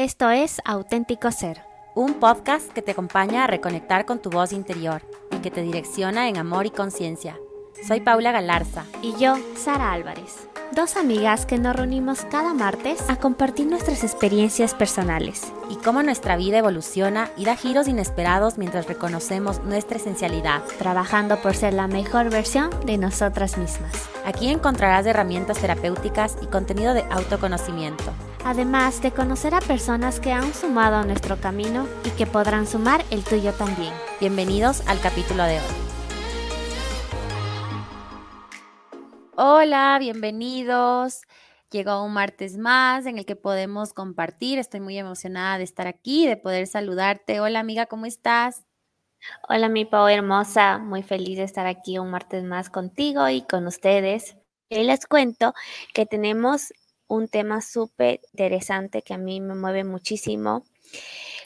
Esto es Auténtico Ser, un podcast que te acompaña a reconectar con tu voz interior y que te direcciona en amor y conciencia. Soy Paula Galarza. Y yo, Sara Álvarez. Dos amigas que nos reunimos cada martes a compartir nuestras experiencias personales. Y cómo nuestra vida evoluciona y da giros inesperados mientras reconocemos nuestra esencialidad. Trabajando por ser la mejor versión de nosotras mismas. Aquí encontrarás herramientas terapéuticas y contenido de autoconocimiento además de conocer a personas que han sumado a nuestro camino y que podrán sumar el tuyo también. Bienvenidos al capítulo de hoy. Hola, bienvenidos. Llegó un martes más en el que podemos compartir. Estoy muy emocionada de estar aquí, de poder saludarte. Hola amiga, ¿cómo estás? Hola mi Pau hermosa, muy feliz de estar aquí un martes más contigo y con ustedes. Y les cuento que tenemos un tema súper interesante que a mí me mueve muchísimo.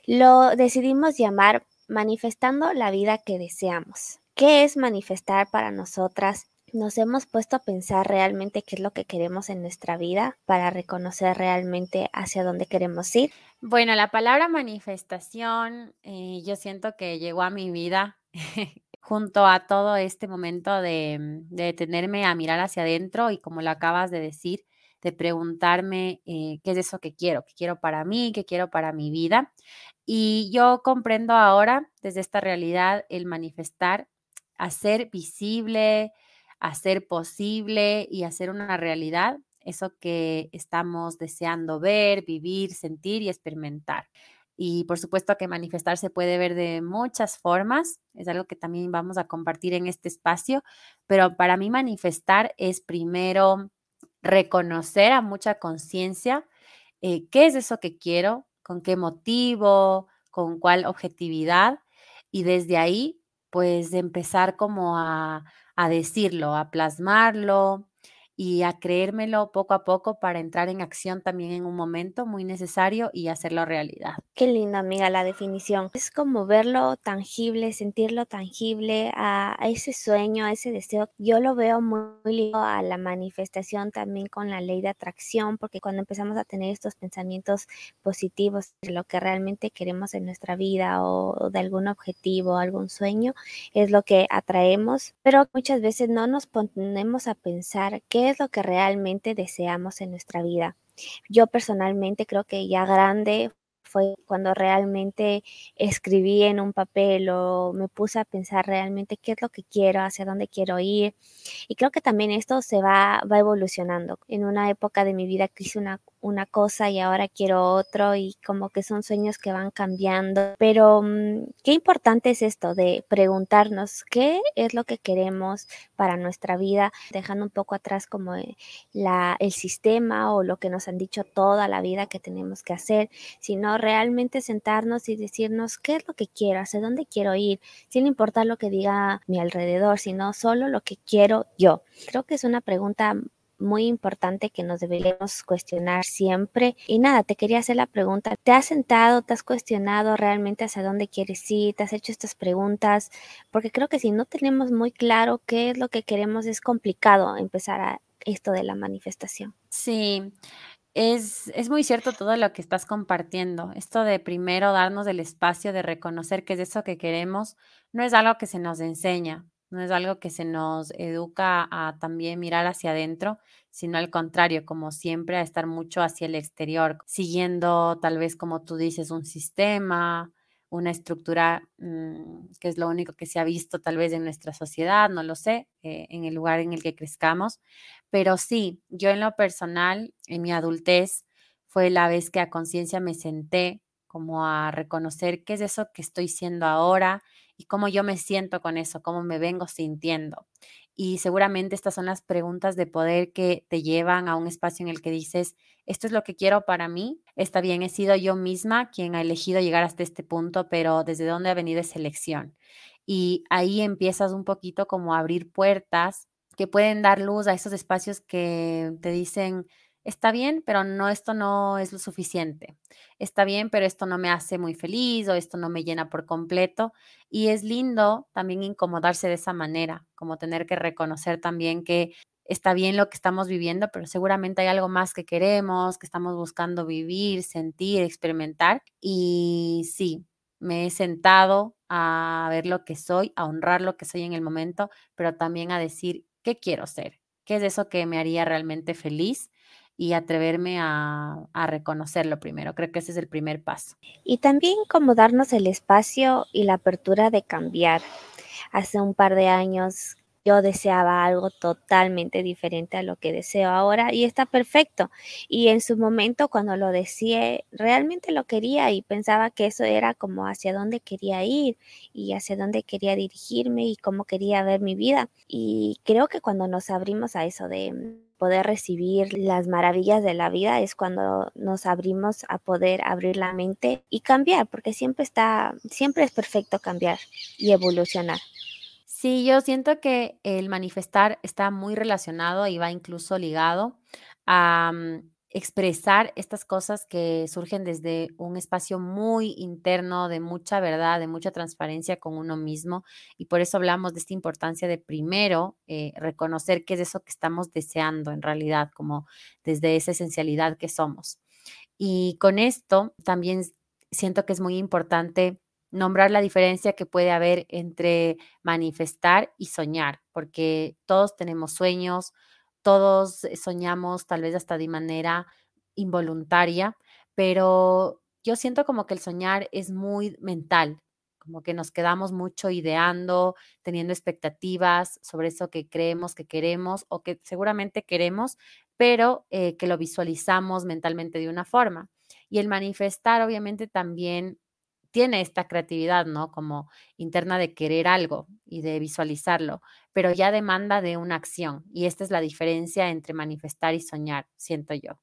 Lo decidimos llamar manifestando la vida que deseamos. ¿Qué es manifestar para nosotras? Nos hemos puesto a pensar realmente qué es lo que queremos en nuestra vida para reconocer realmente hacia dónde queremos ir. Bueno, la palabra manifestación eh, yo siento que llegó a mi vida junto a todo este momento de, de detenerme a mirar hacia adentro y como lo acabas de decir, de preguntarme eh, qué es eso que quiero, qué quiero para mí, qué quiero para mi vida. Y yo comprendo ahora desde esta realidad el manifestar, hacer visible, hacer posible y hacer una realidad eso que estamos deseando ver, vivir, sentir y experimentar. Y por supuesto que manifestar se puede ver de muchas formas, es algo que también vamos a compartir en este espacio, pero para mí manifestar es primero reconocer a mucha conciencia eh, qué es eso que quiero, con qué motivo, con cuál objetividad y desde ahí pues empezar como a, a decirlo, a plasmarlo, y a creérmelo poco a poco para entrar en acción también en un momento muy necesario y hacerlo realidad. Qué linda, amiga, la definición. Es como verlo tangible, sentirlo tangible a, ese sueño, a ese deseo. Yo lo veo muy, lindo a la manifestación también con la ley de atracción, porque cuando empezamos a tener estos pensamientos positivos de lo que realmente queremos en nuestra vida o de algún objetivo, algún sueño, es lo que atraemos, pero muchas veces no nos ponemos a pensar qué es lo que realmente deseamos en nuestra vida. Yo personalmente creo que ya grande fue cuando realmente escribí en un papel o me puse a pensar realmente qué es lo que quiero, hacia dónde quiero ir. Y creo que también esto se va, va evolucionando. En una época de mi vida que hice una una cosa y ahora quiero otro y como que son sueños que van cambiando. Pero mm, qué importante es esto de preguntarnos qué es lo que queremos para nuestra vida, dejando un poco atrás como eh, la, el sistema o lo que nos han dicho toda la vida que tenemos que hacer, sino realmente sentarnos y decirnos qué es lo que quiero, hacia dónde quiero ir, sin importar lo que diga mi alrededor, sino solo lo que quiero yo. Creo que es una pregunta muy importante que nos deberíamos cuestionar siempre. Y nada, te quería hacer la pregunta, ¿te has sentado, te has cuestionado realmente hacia dónde quieres ir? ¿Te has hecho estas preguntas? Porque creo que si no tenemos muy claro qué es lo que queremos, es complicado empezar a esto de la manifestación. Sí. Es, es, muy cierto todo lo que estás compartiendo. Esto de primero darnos el espacio de reconocer qué es eso que queremos, no es algo que se nos enseña no es algo que se nos educa a también mirar hacia adentro, sino al contrario, como siempre, a estar mucho hacia el exterior, siguiendo tal vez, como tú dices, un sistema, una estructura mm, que es lo único que se ha visto tal vez en nuestra sociedad, no lo sé, eh, en el lugar en el que crezcamos, pero sí, yo en lo personal, en mi adultez, fue la vez que a conciencia me senté como a reconocer qué es eso que estoy siendo ahora, y cómo yo me siento con eso, cómo me vengo sintiendo. Y seguramente estas son las preguntas de poder que te llevan a un espacio en el que dices, esto es lo que quiero para mí. Está bien, he sido yo misma quien ha elegido llegar hasta este punto, pero ¿desde dónde ha venido esa elección? Y ahí empiezas un poquito como a abrir puertas que pueden dar luz a esos espacios que te dicen, está bien, pero no, esto no es lo suficiente. Está bien, pero esto no me hace muy feliz o esto no me llena por completo. Y es lindo también incomodarse de esa manera, como tener que reconocer también que está bien lo que estamos viviendo, pero seguramente hay algo más que queremos, que estamos buscando vivir, sentir, experimentar. Y sí, me he sentado a ver lo que soy, a honrar lo que soy en el momento, pero también a decir qué quiero ser, qué es eso que me haría realmente feliz y atreverme a, reconocerlo primero. Creo que ese es el primer paso. Y también como darnos el espacio y la apertura de cambiar. Hace un par de años yo deseaba algo totalmente diferente a lo que deseo ahora y está perfecto. Y en su momento cuando lo deseé, realmente lo quería y pensaba que eso era como hacia dónde quería ir y hacia dónde quería dirigirme y cómo quería ver mi vida. Y creo que cuando nos abrimos a eso de poder recibir las maravillas de la vida es cuando nos abrimos a poder abrir la mente y cambiar, porque siempre está, siempre es perfecto cambiar y evolucionar. Sí, yo siento que el manifestar está muy relacionado y va incluso ligado a mm, expresar estas cosas que surgen desde un espacio muy interno, de mucha verdad, de mucha transparencia con uno mismo. Y por eso hablamos de esta importancia de primero eh, reconocer qué es eso que estamos deseando en realidad, como desde esa esencialidad que somos. Y con esto también siento que es muy importante nombrar la diferencia que puede haber entre manifestar y soñar, porque todos tenemos sueños, todos soñamos tal vez hasta de manera involuntaria, pero yo siento como que el soñar es muy mental, como que nos quedamos mucho ideando, teniendo expectativas sobre eso que creemos que queremos o que seguramente queremos, pero eh, que lo visualizamos mentalmente de una forma. Y el manifestar obviamente también tiene esta creatividad, ¿no? Como interna de querer algo y de visualizarlo, pero ya demanda de una acción. Y esta es la diferencia entre manifestar y soñar, siento yo.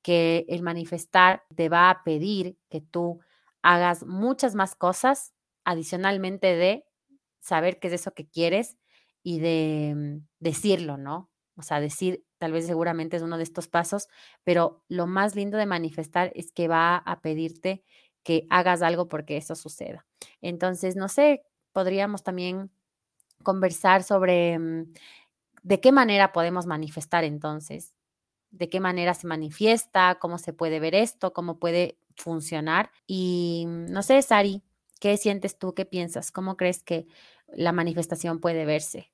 Que el manifestar te va a pedir que tú hagas muchas más cosas adicionalmente de saber qué es eso que quieres y de decirlo, ¿no? O sea, decir, tal vez seguramente es uno de estos pasos, pero lo más lindo de manifestar es que va a pedirte que hagas algo porque eso suceda. Entonces, no sé, podríamos también conversar sobre mm, de qué manera podemos manifestar entonces, de qué manera se manifiesta, cómo se puede ver esto, cómo puede funcionar. Y mm, no sé, Sari, ¿qué sientes tú? ¿Qué piensas? ¿Cómo crees que la manifestación puede verse?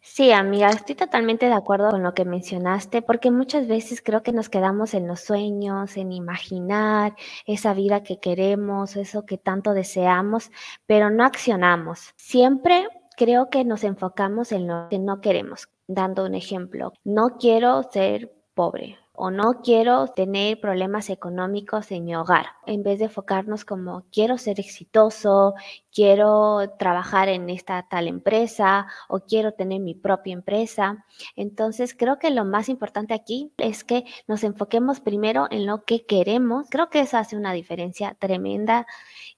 Sí, amiga, estoy totalmente de acuerdo con lo que mencionaste, porque muchas veces creo que nos quedamos en los sueños, en imaginar esa vida que queremos, eso que tanto deseamos, pero no accionamos. Siempre creo que nos enfocamos en lo que no queremos. Dando un ejemplo, no quiero ser pobre, o no quiero tener problemas económicos en mi hogar, en vez de enfocarnos como quiero ser exitoso, quiero trabajar en esta tal empresa o quiero tener mi propia empresa. Entonces creo que lo más importante aquí es que nos enfoquemos primero en lo que queremos. Creo que eso hace una diferencia tremenda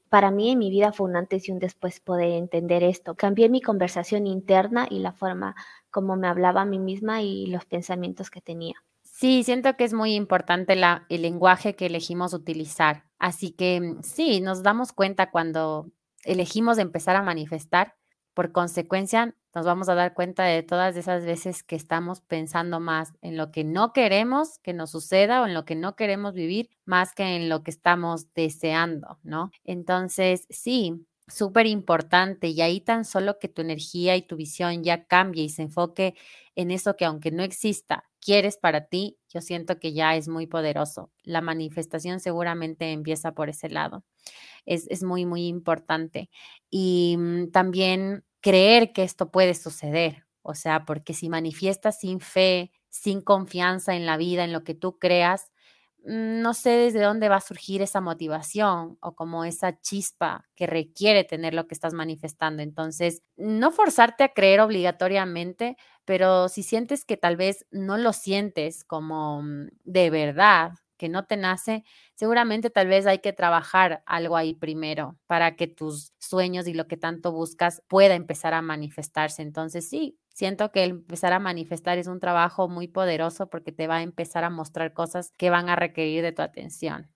para mí en mi vida fue un antes y un después poder entender esto. Cambié mi conversación interna y la forma como me hablaba a mí misma y los pensamientos que tenía. Sí, siento que es muy importante la, el lenguaje que elegimos utilizar. Así que mm, sí, nos damos cuenta cuando elegimos empezar a manifestar. Por consecuencia, nos vamos a dar cuenta de todas esas veces que estamos pensando más en lo que no queremos que nos suceda o en lo que no queremos vivir más que en lo que estamos deseando, ¿no? Entonces, sí, súper importante y ahí tan solo que tu energía y tu visión ya cambie y se enfoque en eso que aunque no exista, quieres para ti, yo siento que ya es muy poderoso. La manifestación seguramente empieza por ese lado. Es, es muy, muy importante. Y mm, también creer que esto puede suceder. O sea, porque si manifiestas sin fe, sin confianza en la vida, en lo que tú creas, no sé desde dónde va a surgir esa motivación o como esa chispa que requiere tener lo que estás manifestando. Entonces, no forzarte a creer obligatoriamente, pero si sientes que tal vez no lo sientes como mm, de verdad, que no te nace, seguramente tal vez hay que trabajar algo ahí primero para que tus sueños y lo que tanto buscas pueda empezar a manifestarse. Entonces sí, Siento que empezar a manifestar es un trabajo muy poderoso porque te va a empezar a mostrar cosas que van a requerir de tu atención.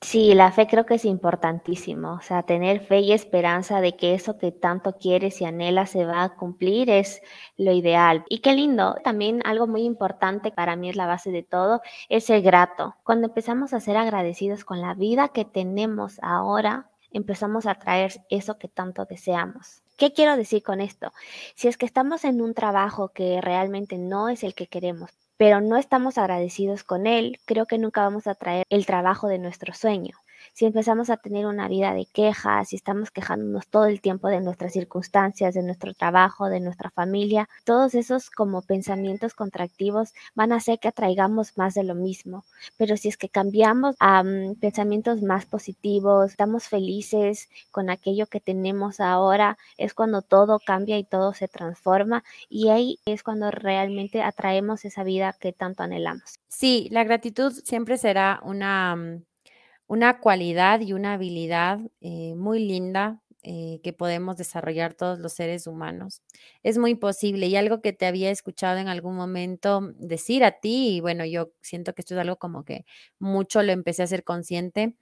Sí, la fe creo que es importantísimo, o sea, tener fe y esperanza de que eso que tanto quieres y anhelas se va a cumplir es lo ideal. Y qué lindo, también algo muy importante para mí es la base de todo, es ser grato. Cuando empezamos a ser agradecidos con la vida que tenemos ahora, empezamos a traer eso que tanto deseamos. ¿Qué quiero decir con esto? Si es que estamos en un trabajo que realmente no es el que queremos, pero no estamos agradecidos con él, creo que nunca vamos a traer el trabajo de nuestro sueño si empezamos a tener una vida de quejas, si estamos quejándonos todo el tiempo de nuestras circunstancias, de nuestro trabajo, de nuestra familia, todos esos como pensamientos contractivos van a hacer que atraigamos más de lo mismo. Pero si es que cambiamos a pensamientos más positivos, estamos felices con aquello que tenemos ahora, es cuando todo cambia y todo se transforma y ahí es cuando realmente atraemos esa vida que tanto anhelamos. Sí, la gratitud siempre será una una cualidad y una habilidad eh, muy linda eh, que podemos desarrollar todos los seres humanos. Es muy posible y algo que te había escuchado en algún momento decir a ti, y bueno, yo siento que esto es algo como que mucho lo empecé a ser consciente,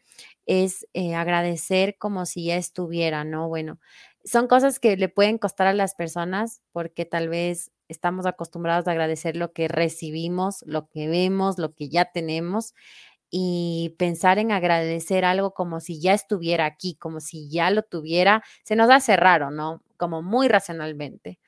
es eh, agradecer como si ya estuviera, ¿no? Bueno, son cosas que le pueden costar a las personas porque tal vez estamos acostumbrados a agradecer lo que recibimos, lo que vemos, lo que ya tenemos y pensar en agradecer algo como si ya estuviera aquí, como si ya lo tuviera, se nos hace raro, ¿no? Como muy racionalmente.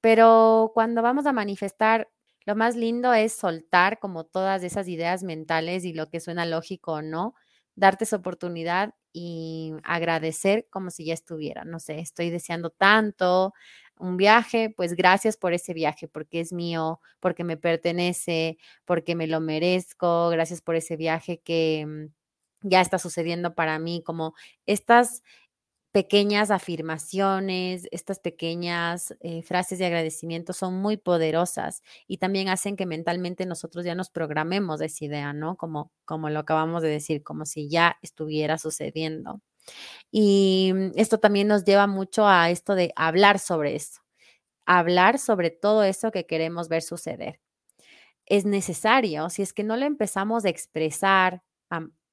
Pero cuando vamos a manifestar, lo más lindo es soltar como todas esas ideas mentales y lo que suena lógico o no, darte esa oportunidad y agradecer como si ya estuviera. No sé, estoy deseando tanto, un viaje, pues gracias por ese viaje, porque es mío, porque me pertenece, porque me lo merezco, gracias por ese viaje que mm, ya está sucediendo para mí, como estas pequeñas afirmaciones, estas pequeñas eh, frases de agradecimiento son muy poderosas y también hacen que mentalmente nosotros ya nos programemos esa idea, ¿no? Como, como lo acabamos de decir, como si ya estuviera sucediendo. Y mm, esto también nos lleva mucho a esto de hablar sobre eso, hablar sobre todo eso que queremos ver suceder. Es necesario, si es que no lo empezamos a expresar,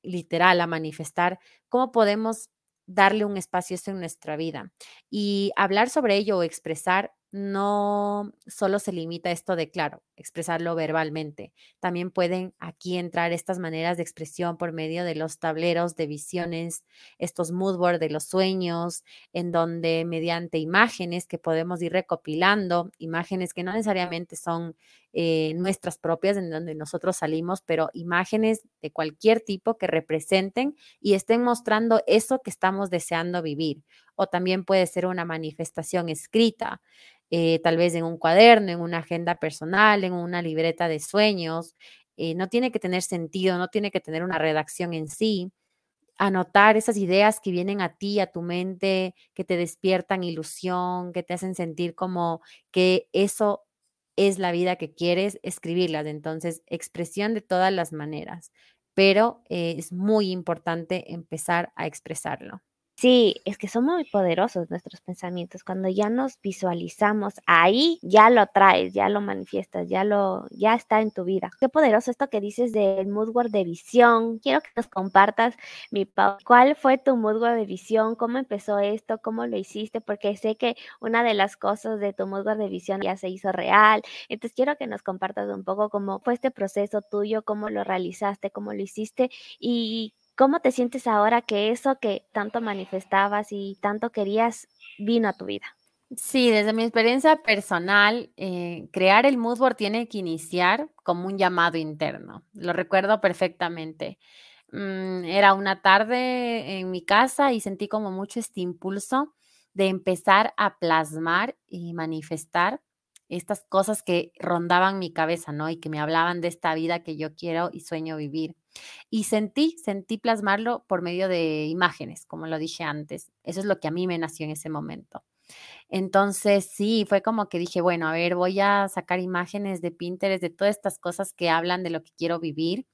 literal, a manifestar, ¿cómo podemos darle un espacio a eso en nuestra vida? Y hablar sobre ello o expresar no solo se limita esto de, claro, expresarlo verbalmente. También pueden aquí entrar estas maneras de expresión por medio de los tableros de visiones, estos mood board de los sueños, en donde mediante imágenes que podemos ir recopilando, imágenes que no necesariamente son eh, nuestras propias, en donde nosotros salimos, pero imágenes de cualquier tipo que representen y estén mostrando eso que estamos deseando vivir. O también puede ser una manifestación escrita. Eh, tal vez en un cuaderno, en una agenda personal, en una libreta de sueños. Eh, no tiene que tener sentido, no tiene que tener una redacción en sí. Anotar esas ideas que vienen a ti, a tu mente, que te despiertan ilusión, que te hacen sentir como que eso es la vida que quieres, escribirlas. Entonces, expresión de todas las maneras, pero eh, es muy importante empezar a expresarlo. Sí, es que son muy poderosos nuestros pensamientos. Cuando ya nos visualizamos ahí, ya lo traes, ya lo manifiestas, ya lo, ya está en tu vida. Qué poderoso esto que dices del moodboard de visión. Quiero que nos compartas, mi Pau, cuál fue tu moodboard de visión, cómo empezó esto, cómo lo hiciste, porque sé que una de las cosas de tu moodboard de visión ya se hizo real. Entonces quiero que nos compartas un poco cómo fue este proceso tuyo, cómo lo realizaste, cómo lo hiciste y ¿Cómo te sientes ahora que eso que tanto manifestabas y tanto querías vino a tu vida? Sí, desde mi experiencia personal, eh, crear el mood board tiene que iniciar como un llamado interno. Lo recuerdo perfectamente. Mm, era una tarde en mi casa y sentí como mucho este impulso de empezar a plasmar y manifestar estas cosas que rondaban mi cabeza, ¿no? Y que me hablaban de esta vida que yo quiero y sueño vivir. Y sentí, sentí plasmarlo por medio de imágenes, como lo dije antes. Eso es lo que a mí me nació en ese momento. Entonces, sí, fue como que dije, bueno, a ver, voy a sacar imágenes de Pinterest de todas estas cosas que hablan de lo que quiero vivir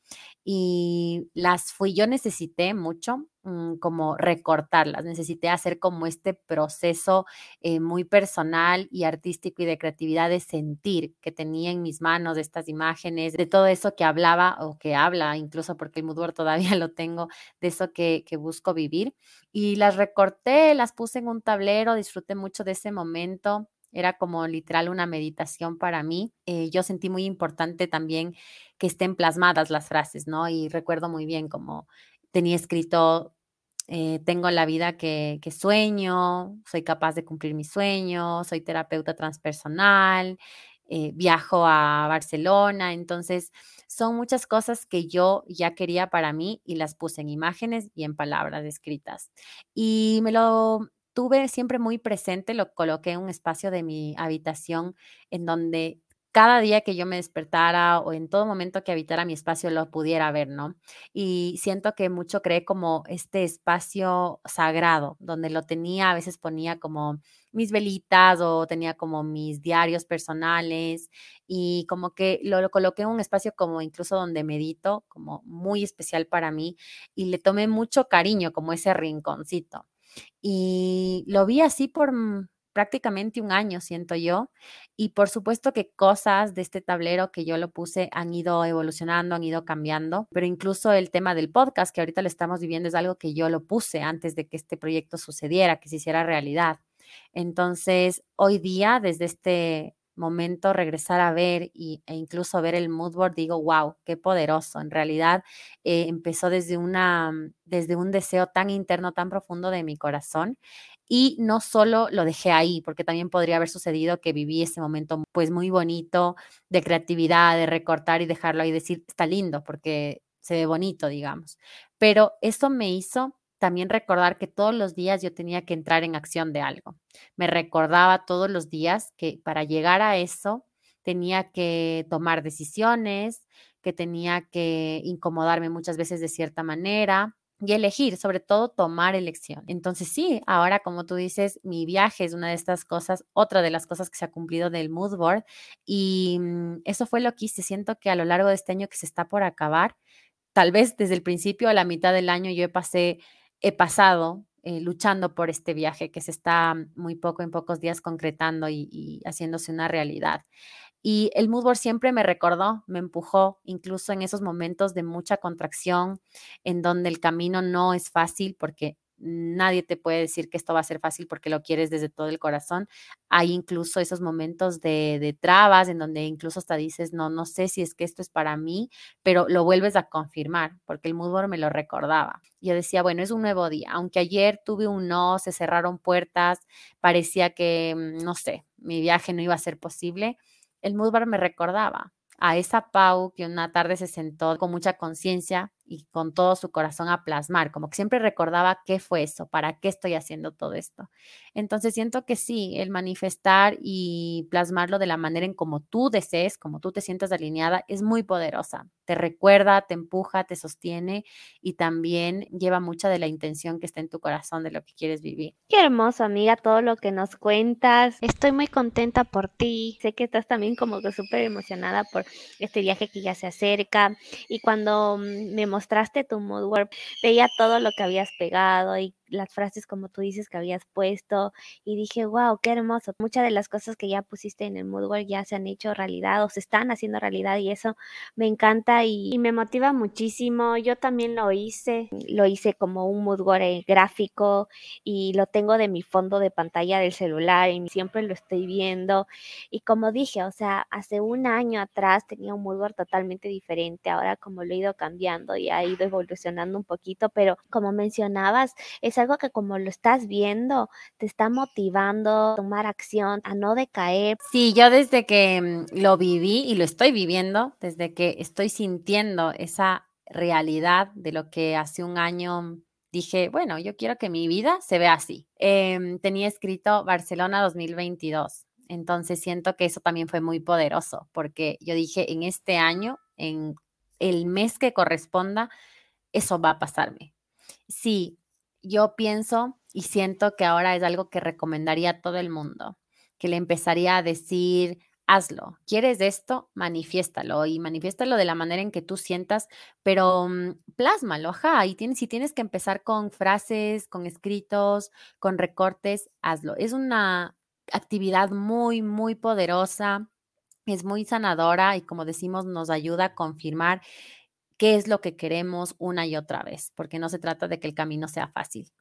y las fui, yo necesité mucho mm, como recortarlas, necesité hacer como este proceso eh, muy personal y artístico y de creatividad de sentir que tenía en mis manos estas imágenes, de todo eso que hablaba o que habla, incluso porque el Moodboard todavía lo tengo, de eso que, que busco vivir. Y las recorté, las puse en un tablero, disfruté mucho de ese momento era como literal una meditación para mí. Eh, yo sentí muy importante también que estén plasmadas las frases, ¿no? Y recuerdo muy bien como tenía escrito, eh, tengo la vida que, sueño, soy capaz de cumplir mis sueños, soy terapeuta transpersonal, eh, viajo a Barcelona, entonces son muchas cosas que yo ya quería para mí y las puse en imágenes y en palabras escritas. Y me lo tuve siempre muy presente, lo coloqué en un espacio de mi habitación en donde cada día que yo me despertara o en todo momento que habitara mi espacio lo pudiera ver, ¿no? Y siento que mucho creé como este espacio sagrado, donde lo tenía, a veces ponía como mis velitas o tenía como mis diarios personales y como que lo, lo coloqué en un espacio como incluso donde medito, como muy especial para mí y le tomé mucho cariño como ese rinconcito. Y lo vi así por mm, prácticamente un año, siento yo. Y por supuesto que cosas de este tablero que yo lo puse han ido evolucionando, han ido cambiando, pero incluso el tema del podcast que ahorita lo estamos viviendo es algo que yo lo puse antes de que este proyecto sucediera, que se hiciera realidad. Entonces, hoy día, desde este momento regresar a ver y, e incluso ver el mood board, digo, wow, qué poderoso. En realidad eh, empezó desde, una, mm, desde un deseo tan interno, tan profundo de mi corazón. Y no solo lo dejé ahí, porque también podría haber sucedido que viví ese momento pues muy bonito de creatividad, de recortar y dejarlo ahí decir, está lindo, porque se ve bonito, digamos. Pero eso me hizo también recordar que todos los días yo tenía que entrar en acción de algo. Me recordaba todos los días que para llegar a eso tenía que tomar decisiones, que tenía que incomodarme muchas veces de cierta manera y elegir, sobre todo tomar elección. Entonces sí, ahora como tú dices, mi viaje es una de estas cosas, otra de las cosas que se ha cumplido del mood board y mm, eso fue lo que hice. Siento que a lo largo de este año que se está por acabar, tal vez desde el principio a la mitad del año yo pasé he pasado eh, luchando por este viaje que se está muy poco en pocos días concretando y, haciéndose una realidad. Y el moodboard siempre me recordó, me empujó, incluso en esos momentos de mucha contracción, en donde el camino no es fácil, porque nadie te puede decir que esto va a ser fácil porque lo quieres desde todo el corazón. Hay incluso esos momentos de, de, trabas en donde incluso hasta dices, no, no sé si es que esto es para mí, pero lo vuelves a confirmar porque el moodboard me lo recordaba. Yo decía, bueno, es un nuevo día. Aunque ayer tuve un no, se cerraron puertas, parecía que, mm, no sé, mi viaje no iba a ser posible, el moodboard me recordaba a esa Pau que una tarde se sentó con mucha conciencia y con todo su corazón a plasmar, como que siempre recordaba qué fue eso, para qué estoy haciendo todo esto. Entonces siento que sí, el manifestar y plasmarlo de la manera en como tú desees, como tú te sientas alineada, es muy poderosa. Te recuerda, te empuja, te sostiene y también lleva mucha de la intención que está en tu corazón de lo que quieres vivir. Qué hermoso, amiga, todo lo que nos cuentas. Estoy muy contenta por ti. Sé que estás también como que súper emocionada por este viaje que ya se acerca. Y cuando mm, me mostraste tu moodboard, veía todo lo que habías pegado y las frases como tú dices que habías puesto y dije, wow, qué hermoso. Muchas de las cosas que ya pusiste en el moodboard ya se han hecho realidad o se están haciendo realidad y eso me encanta y, me motiva muchísimo. Yo también lo hice, lo hice como un moodboard eh, gráfico y lo tengo de mi fondo de pantalla del celular y siempre lo estoy viendo. Y como dije, o sea, hace un año atrás tenía un moodboard totalmente diferente, ahora como lo he ido cambiando y ha ido evolucionando un poquito, pero como mencionabas, es algo que como lo estás viendo, te está motivando a tomar acción, a no decaer. Sí, yo desde que mm, lo viví y lo estoy viviendo, desde que estoy sintiendo esa realidad de lo que hace un año dije, bueno, yo quiero que mi vida se vea así. Em, tenía escrito Barcelona 2022. Entonces siento que eso también fue muy poderoso porque yo dije, en este año, en el mes que corresponda, eso va a pasarme. Sí, yo pienso y siento que ahora es algo que recomendaría a todo el mundo, que le empezaría a decir, hazlo, quieres esto, manifiéstalo y manifiéstalo de la manera en que tú sientas, pero mm, plásmalo, ajá, y tienes, si tienes que empezar con frases, con escritos, con recortes, hazlo. Es una actividad muy, muy poderosa, es muy sanadora y como decimos, nos ayuda a confirmar qué es lo que queremos una y otra vez, porque no se trata de que el camino sea fácil.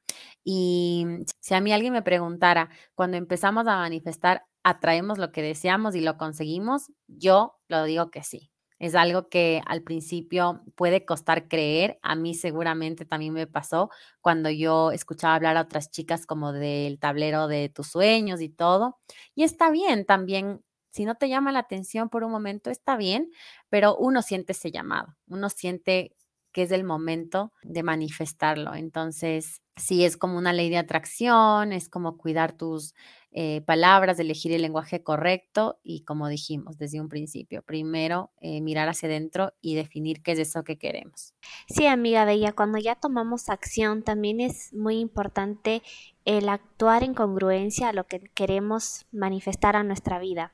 Y si a mí alguien me preguntara, cuando empezamos a manifestar, ¿atraemos lo que deseamos y lo conseguimos? Yo lo digo que sí. Es algo que al principio puede costar creer. A mí seguramente también me pasó cuando yo escuchaba hablar a otras chicas como del tablero de tus sueños y todo. Y está bien también si no te llama la atención por un momento, está bien, pero uno siente ese llamado, uno siente que es el momento de manifestarlo. Entonces, sí, es como una ley de atracción, es como cuidar tus eh, palabras, elegir el lenguaje correcto y como dijimos desde un principio, primero eh, mirar hacia adentro y definir qué es eso que queremos. Sí, amiga Bella, cuando ya tomamos acción también es muy importante el actuar en congruencia a lo que queremos manifestar a nuestra vida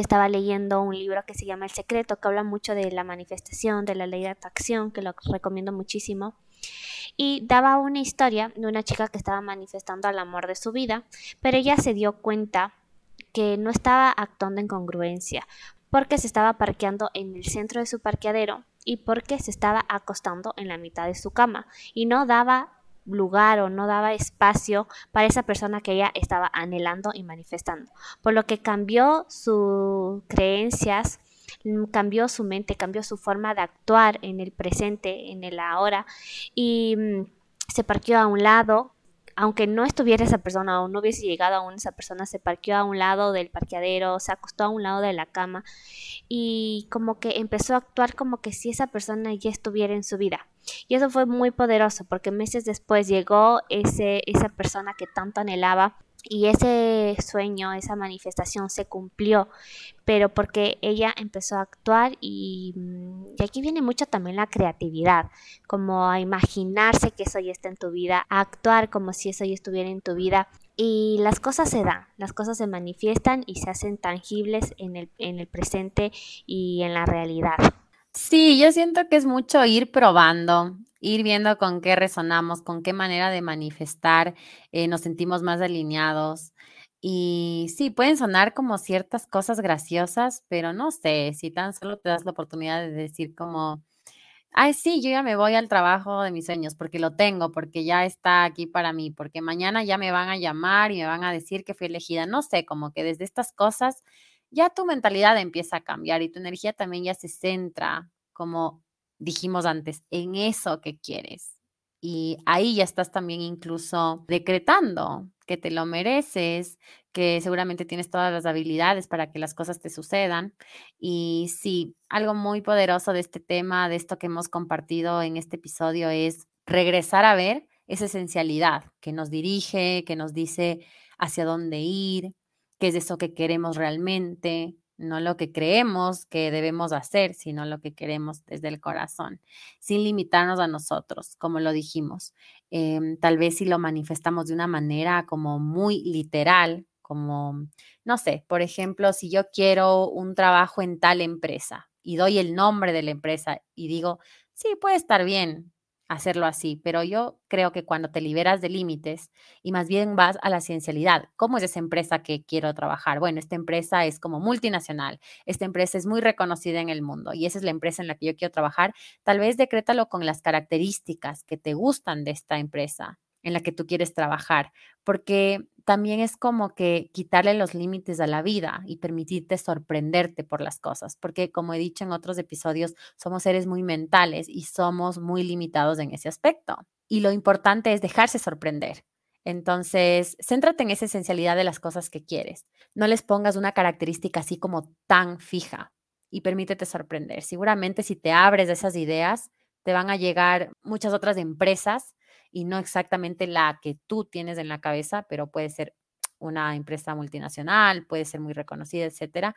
estaba leyendo un libro que se llama El Secreto, que habla mucho de la manifestación, de la ley de atracción, que lo recomiendo muchísimo. Y daba una historia de una chica que estaba manifestando el amor de su vida, pero ella se dio cuenta que no estaba actuando en congruencia, porque se estaba parqueando en el centro de su parqueadero y porque se estaba acostando en la mitad de su cama y no daba lugar o no daba espacio para esa persona que ella estaba anhelando y manifestando. Por lo que cambió sus creencias, cambió su mente, cambió su forma de actuar en el presente, en el ahora y mm, se parqueó a un lado aunque no estuviera esa persona o no hubiese llegado aún esa persona, se parqueó a un lado del parqueadero, se acostó a un lado de la cama y como que empezó a actuar como que si esa persona ya estuviera en su vida. Y eso fue muy poderoso porque meses después llegó ese, esa persona que tanto anhelaba y ese sueño, esa manifestación se cumplió, pero porque ella empezó a actuar y, mm, y, aquí viene mucho también la creatividad, como a imaginarse que eso ya está en tu vida, a actuar como si eso ya estuviera en tu vida y las cosas se dan, las cosas se manifiestan y se hacen tangibles en el, en el presente y en la realidad. Sí, yo siento que es mucho ir probando, ir viendo con qué resonamos, con qué manera de manifestar eh, nos sentimos más alineados. Y sí, pueden sonar como ciertas cosas graciosas, pero no sé, si tan solo te das la oportunidad de decir como, ay, sí, yo ya me voy al trabajo de mis sueños porque lo tengo, porque ya está aquí para mí, porque mañana ya me van a llamar y me van a decir que fui elegida. No sé, como que desde estas cosas ya tu mentalidad empieza a cambiar y tu energía también ya se centra como dijimos antes, en eso que quieres. Y ahí ya estás también incluso decretando que te lo mereces, que seguramente tienes todas las habilidades para que las cosas te sucedan. Y sí, algo muy poderoso de este tema, de esto que hemos compartido en este episodio, es regresar a ver esa esencialidad que nos dirige, que nos dice hacia dónde ir, qué es eso que queremos realmente, no lo que creemos que debemos hacer, sino lo que queremos desde el corazón, sin limitarnos a nosotros, como lo dijimos. Em, tal vez si lo manifestamos de una manera como muy literal, como, no sé, por ejemplo, si yo quiero un trabajo en tal empresa y doy el nombre de la empresa y digo, sí, puede estar bien, hacerlo así, pero yo creo que cuando te liberas de límites y más bien vas a la ciencialidad, ¿cómo es esa empresa que quiero trabajar? Bueno, esta empresa es como multinacional, esta empresa es muy reconocida en el mundo y esa es la empresa en la que yo quiero trabajar, tal vez decrétalo con las características que te gustan de esta empresa en la que tú quieres trabajar, porque también es como que quitarle los límites a la vida y permitirte sorprenderte por las cosas, porque como he dicho en otros episodios, somos seres muy mentales y somos muy limitados en ese aspecto. Y lo importante es dejarse sorprender. Entonces, céntrate en esa esencialidad de las cosas que quieres. No les pongas una característica así como tan fija y permítete sorprender. Seguramente si te abres de esas ideas, te van a llegar muchas otras empresas y no exactamente la que tú tienes en la cabeza, pero puede ser una empresa multinacional, puede ser muy reconocida, etcétera.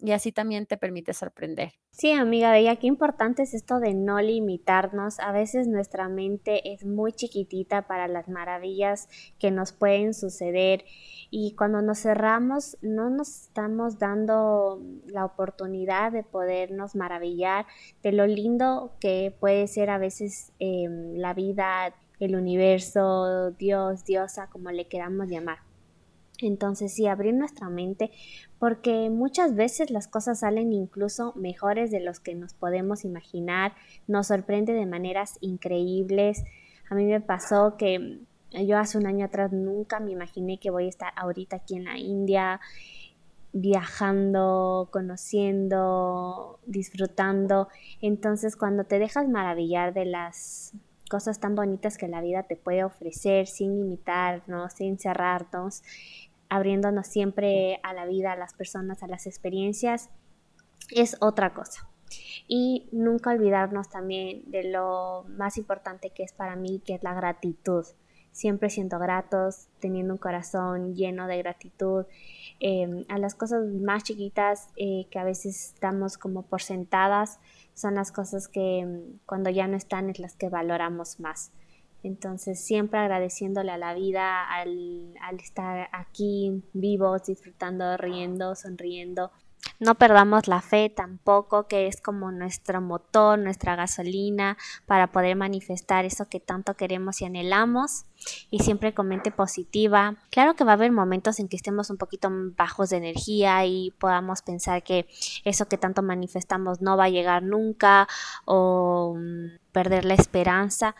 y así también te permite sorprender. Sí, amiga Bella, qué importante es esto de no limitarnos. A veces nuestra mente es muy chiquitita para las maravillas que nos pueden suceder y cuando nos cerramos no nos estamos dando la oportunidad de podernos maravillar de lo lindo que puede ser a veces em, la vida, el universo, Dios, diosa, como le queramos llamar. Entonces sí, abrir nuestra mente porque muchas veces las cosas salen incluso mejores de los que nos podemos imaginar, nos sorprende de maneras increíbles. A mí me pasó que yo hace un año atrás nunca me imaginé que voy a estar ahorita aquí en la India viajando, conociendo, disfrutando. Entonces cuando te dejas maravillar de las cosas tan bonitas que la vida te puede ofrecer sin limitarnos, sin cerrarnos, abriéndonos siempre a la vida, a las personas, a las experiencias, es otra cosa. Y nunca olvidarnos también de lo más importante que es para mí, que es la gratitud. Siempre siendo gratos, teniendo un corazón lleno de gratitud em, a las cosas más chiquitas eh, que a veces estamos como por sentadas, son las cosas que em, cuando ya no están es las que valoramos más. Entonces, siempre agradeciéndole a la vida al, estar aquí vivos, disfrutando, riendo, sonriendo. No perdamos la fe tampoco, que es como nuestro motor, nuestra gasolina para poder manifestar eso que tanto queremos y anhelamos. Y siempre con mente positiva. Claro que va a haber momentos en que estemos un poquito bajos de energía y podamos pensar que eso que tanto manifestamos no va a llegar nunca o mm, perder la esperanza,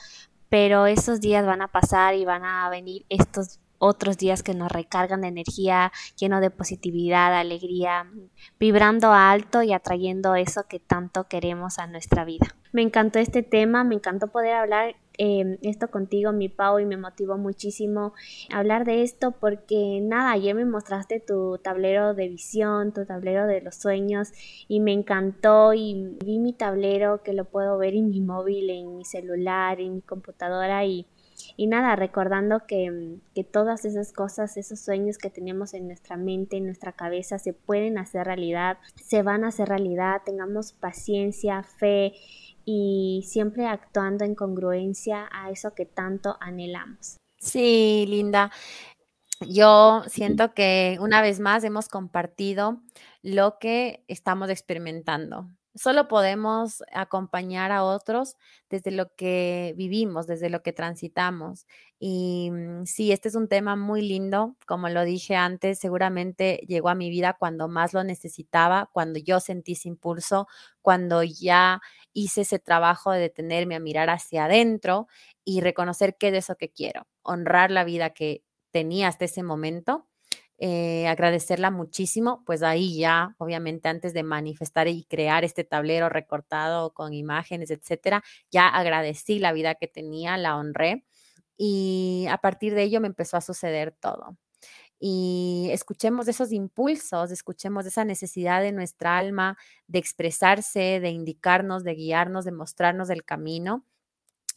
pero esos días van a pasar y van a venir estos otros días que nos recargan de energía, lleno de positividad, alegría, vibrando alto y atrayendo eso que tanto queremos a nuestra vida. Me encantó este tema, me encantó poder hablar Em, esto contigo, mi Pau, y me motivó muchísimo hablar de esto porque nada, ayer me mostraste tu tablero de visión, tu tablero de los sueños y me encantó y vi mi tablero que lo puedo ver en mi móvil, en mi celular, en mi computadora y... Y nada, recordando que, que, todas esas cosas, esos sueños que tenemos en nuestra mente, en nuestra cabeza, se pueden hacer realidad, se van a hacer realidad, tengamos paciencia, fe y siempre actuando en congruencia a eso que tanto anhelamos. Sí, Linda. Yo siento que una vez más hemos compartido lo que estamos experimentando. Solo podemos acompañar a otros desde lo que vivimos, desde lo que transitamos. Y mm, sí, este es un tema muy lindo. Como lo dije antes, seguramente llegó a mi vida cuando más lo necesitaba, cuando yo sentí ese impulso, cuando ya hice ese trabajo de detenerme a mirar hacia adentro y reconocer qué es eso que quiero, honrar la vida que tenía hasta ese momento eh, agradecerla muchísimo, pues ahí ya, obviamente, antes de manifestar y crear este tablero recortado con imágenes, etcétera, ya agradecí la vida que tenía, la honré y a partir de ello me empezó a suceder todo. Y escuchemos esos impulsos, escuchemos esa necesidad de nuestra alma de expresarse, de indicarnos, de guiarnos, de mostrarnos el camino.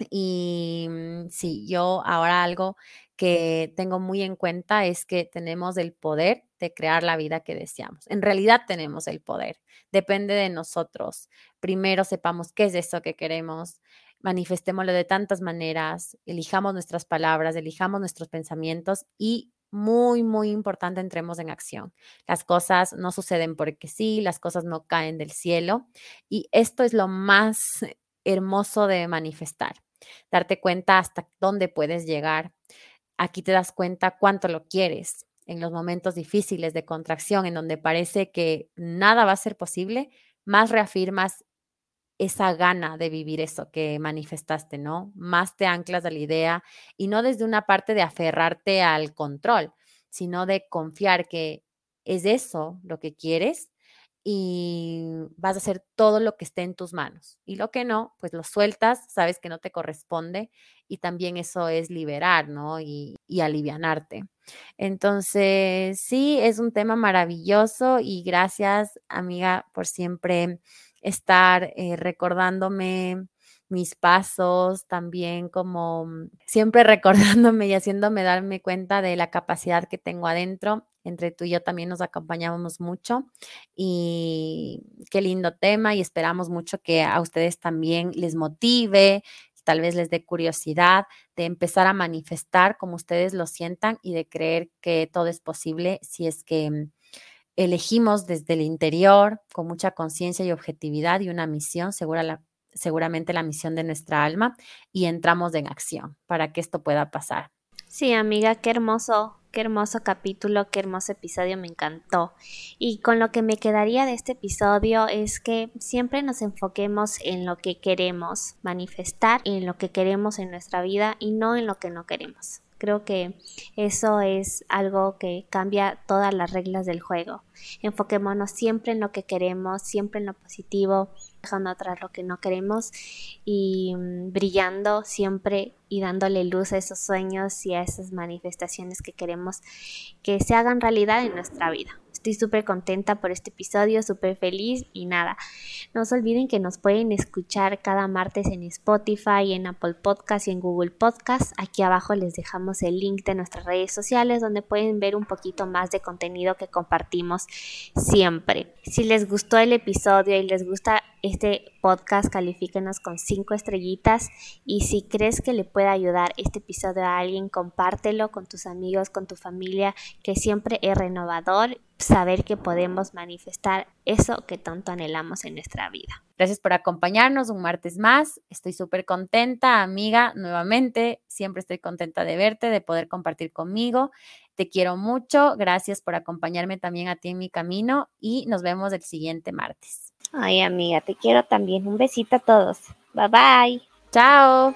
Y mm, sí, yo ahora algo que tengo muy en cuenta es que tenemos el poder de crear la vida que deseamos. En realidad tenemos el poder, depende de nosotros. Primero sepamos qué es eso que queremos, manifestémoslo de tantas maneras, elijamos nuestras palabras, elijamos nuestros pensamientos y muy, muy importante, entremos en acción. Las cosas no suceden porque sí, las cosas no caen del cielo y esto es lo más hermoso de manifestar, darte cuenta hasta dónde puedes llegar Aquí te das cuenta cuánto lo quieres en los momentos difíciles de contracción, en donde parece que nada va a ser posible, más reafirmas esa gana de vivir eso que manifestaste, ¿no? Más te anclas a la idea y no desde una parte de aferrarte al control, sino de confiar que es eso lo que quieres y vas a hacer todo lo que esté en tus manos. Y lo que no, pues lo sueltas, sabes que no te corresponde y también eso es liberar, ¿no? Y, alivianarte. Entonces, sí, es un tema maravilloso y gracias, amiga, por siempre estar eh, recordándome mis pasos, también como siempre recordándome y haciéndome darme cuenta de la capacidad que tengo adentro. Entre tú y yo también nos acompañamos mucho y qué lindo tema y esperamos mucho que a ustedes también les motive, tal vez les dé curiosidad de empezar a manifestar como ustedes lo sientan y de creer que todo es posible si es que mm, elegimos desde el interior con mucha conciencia y objetividad y una misión, segura seguramente la misión de nuestra alma, y entramos en acción para que esto pueda pasar. Sí, amiga, qué hermoso, qué hermoso capítulo, qué hermoso episodio, me encantó. Y con lo que me quedaría de este episodio es que siempre nos enfoquemos en lo que queremos manifestar, en lo que queremos en nuestra vida y no en lo que no queremos. Creo que eso es algo que cambia todas las reglas del juego. Enfoquémonos siempre en lo que queremos, siempre en lo positivo, dejando atrás lo que no queremos y mm, brillando siempre y dándole luz a esos sueños y a esas manifestaciones que queremos que se hagan realidad en nuestra vida. Estoy súper contenta por este episodio, súper feliz y nada. No se olviden que nos pueden escuchar cada martes en Spotify, en Apple Podcast y en Google Podcast. Aquí abajo les dejamos el link de nuestras redes sociales donde pueden ver un poquito más de contenido que compartimos siempre. Si les gustó el episodio y les gusta este podcast, califíquenos con cinco estrellitas y si crees que le puede ayudar este episodio a alguien, compártelo con tus amigos, con tu familia, que siempre es renovador saber que podemos manifestar eso que tanto anhelamos en nuestra vida. Gracias por acompañarnos un martes más. Estoy súper contenta, amiga, nuevamente. Siempre estoy contenta de verte, de poder compartir conmigo. Te quiero mucho. Gracias por acompañarme también a ti en mi camino y nos vemos el siguiente martes. Ay, amiga, te quiero también. Un besito a todos. Bye bye. Chao.